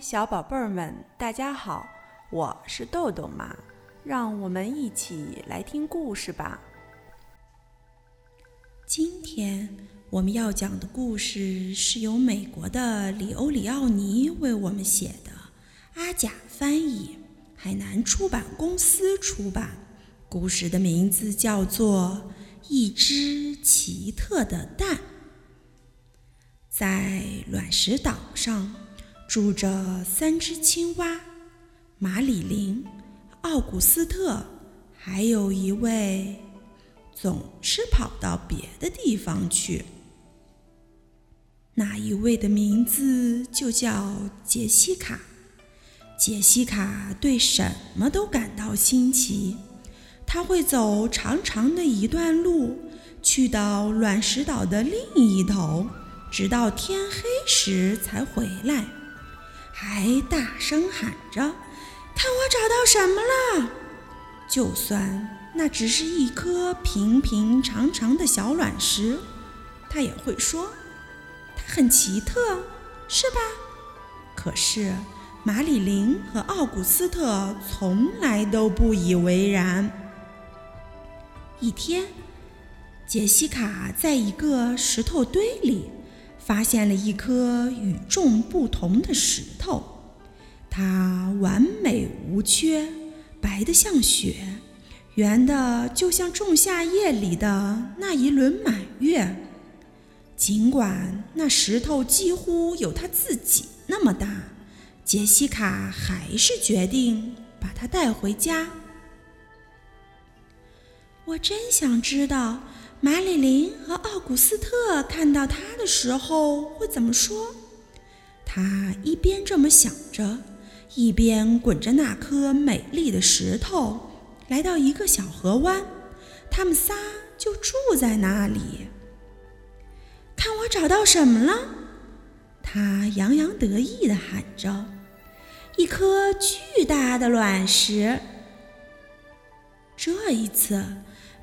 小宝贝儿们，大家好，我是豆豆妈，让我们一起来听故事吧。今天我们要讲的故事是由美国的里欧里奥尼为我们写的，阿甲翻译，海南出版公司出版。故事的名字叫做《一只奇特的蛋》。在卵石岛上。住着三只青蛙：马里琳、奥古斯特，还有一位总是跑到别的地方去。那一位的名字就叫杰西卡。杰西卡对什么都感到新奇。他会走长长的一段路，去到卵石岛的另一头，直到天黑时才回来。还大声喊着：“看我找到什么了！”就算那只是一颗平平常常的小卵石，他也会说：“它很奇特，是吧？”可是马里琳和奥古斯特从来都不以为然。一天，杰西卡在一个石头堆里。发现了一颗与众不同的石头，它完美无缺，白得像雪，圆的就像仲夏夜里的那一轮满月。尽管那石头几乎有它自己那么大，杰西卡还是决定把它带回家。我真想知道。马里琳和奥古斯特看到他的时候会怎么说？他一边这么想着，一边滚着那颗美丽的石头，来到一个小河湾。他们仨就住在那里。看我找到什么了！他洋洋得意地喊着：“一颗巨大的卵石。”这一次。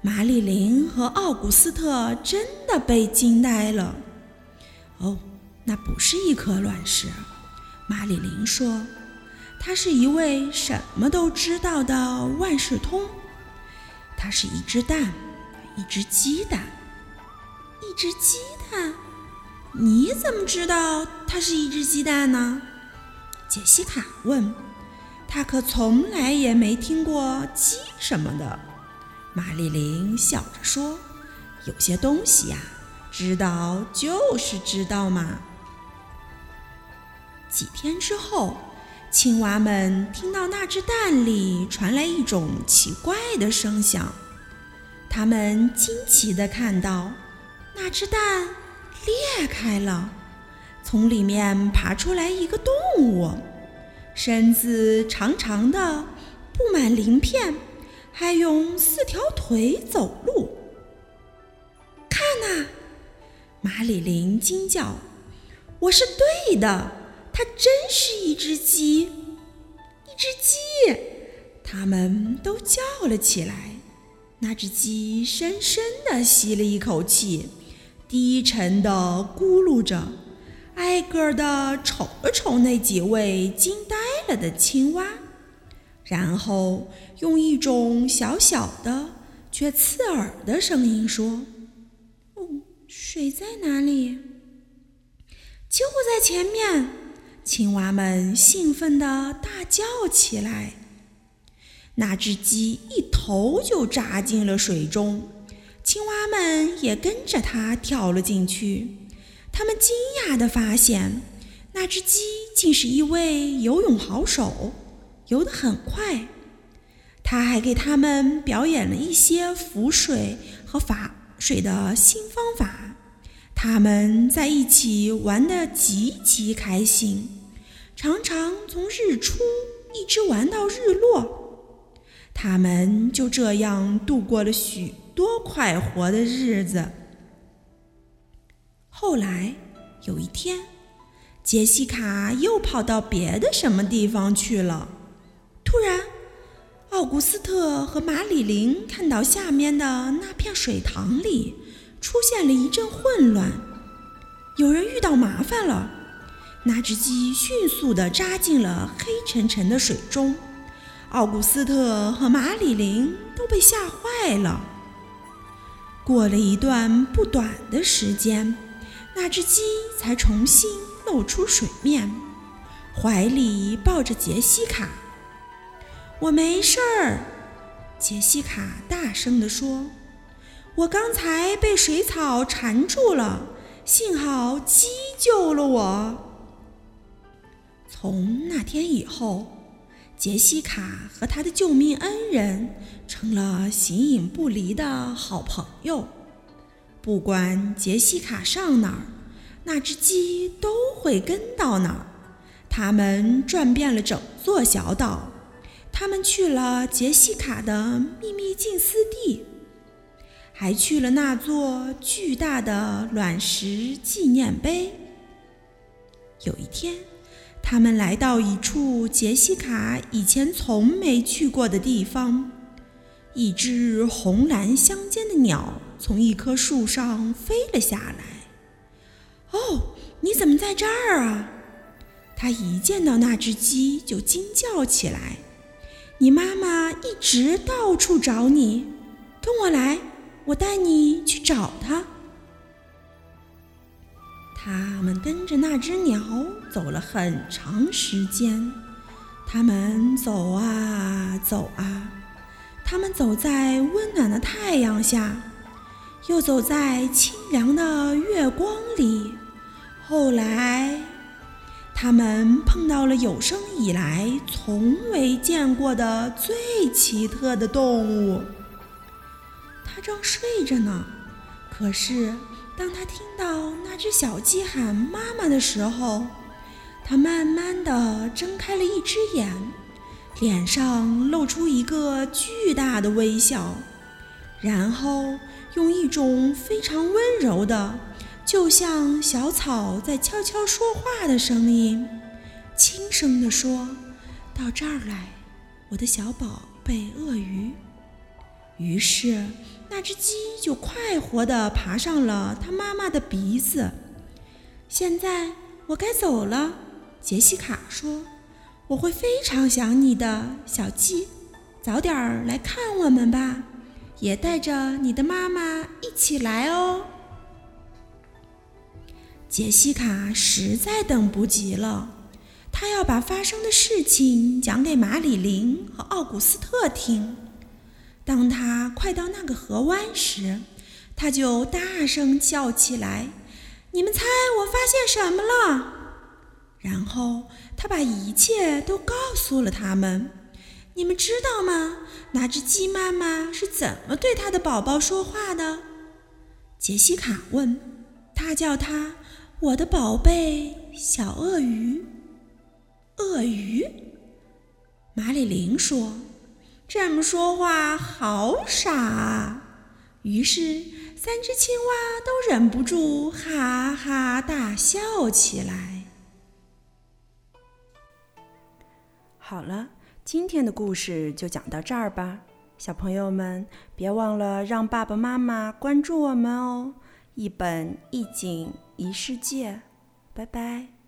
马里琳和奥古斯特真的被惊呆了。哦，那不是一颗卵石，马里琳说：“他是一位什么都知道的万事通。它是一只蛋，一只鸡蛋，一只鸡蛋。你怎么知道它是一只鸡蛋呢？”杰西卡问。他可从来也没听过鸡什么的。玛丽琳笑着说：“有些东西呀，知道就是知道嘛。”几天之后，青蛙们听到那只蛋里传来一种奇怪的声响。他们惊奇地看到，那只蛋裂开了，从里面爬出来一个动物，身子长长的，布满鳞片。还用四条腿走路。看呐，马里琳惊叫：“我是对的，它真是一只鸡，一只鸡！”他们都叫了起来。那只鸡深深地吸了一口气，低沉地咕噜着，挨个地瞅了瞅那几位惊呆了的青蛙。然后用一种小小的却刺耳的声音说：“哦，水在哪里？就在前面！”青蛙们兴奋地大叫起来。那只鸡一头就扎进了水中，青蛙们也跟着它跳了进去。他们惊讶地发现，那只鸡竟是一位游泳好手。游得很快，他还给他们表演了一些浮水和划水的新方法。他们在一起玩得极其开心，常常从日出一直玩到日落。他们就这样度过了许多快活的日子。后来有一天，杰西卡又跑到别的什么地方去了。突然，奥古斯特和马里琳看到下面的那片水塘里出现了一阵混乱，有人遇到麻烦了。那只鸡迅速地扎进了黑沉沉的水中。奥古斯特和马里琳都被吓坏了。过了一段不短的时间，那只鸡才重新露出水面，怀里抱着杰西卡。我没事儿，杰西卡大声地说：“我刚才被水草缠住了，幸好鸡救了我。”从那天以后，杰西卡和他的救命恩人成了形影不离的好朋友。不管杰西卡上哪儿，那只鸡都会跟到哪儿。他们转遍了整座小岛。他们去了杰西卡的秘密静思地，还去了那座巨大的卵石纪念碑。有一天，他们来到一处杰西卡以前从没去过的地方。一只红蓝相间的鸟从一棵树上飞了下来。“哦，你怎么在这儿啊？”他一见到那只鸡就惊叫起来。你妈妈一直到处找你，跟我来，我带你去找她。他们跟着那只鸟走了很长时间，他们走啊走啊，他们走在温暖的太阳下，又走在清凉的月光里，后来。他们碰到了有生以来从未见过的最奇特的动物。它正睡着呢，可是当他听到那只小鸡喊“妈妈”的时候，它慢慢地睁开了一只眼，脸上露出一个巨大的微笑，然后用一种非常温柔的。就像小草在悄悄说话的声音，轻声地说：“到这儿来，我的小宝贝鳄鱼。”于是，那只鸡就快活地爬上了它妈妈的鼻子。现在我该走了，杰西卡说：“我会非常想你的，小鸡。早点儿来看我们吧，也带着你的妈妈一起来哦。”杰西卡实在等不及了，她要把发生的事情讲给马里琳和奥古斯特听。当他快到那个河湾时，他就大声叫起来：“你们猜我发现什么了？”然后他把一切都告诉了他们。你们知道吗？那只鸡妈妈是怎么对它的宝宝说话的？杰西卡问。他叫他。我的宝贝小鳄鱼，鳄鱼，马里琳说：“这么说话好傻。”啊！”于是三只青蛙都忍不住哈哈大笑起来。好了，今天的故事就讲到这儿吧，小朋友们别忘了让爸爸妈妈关注我们哦。一本一景一世界，拜拜。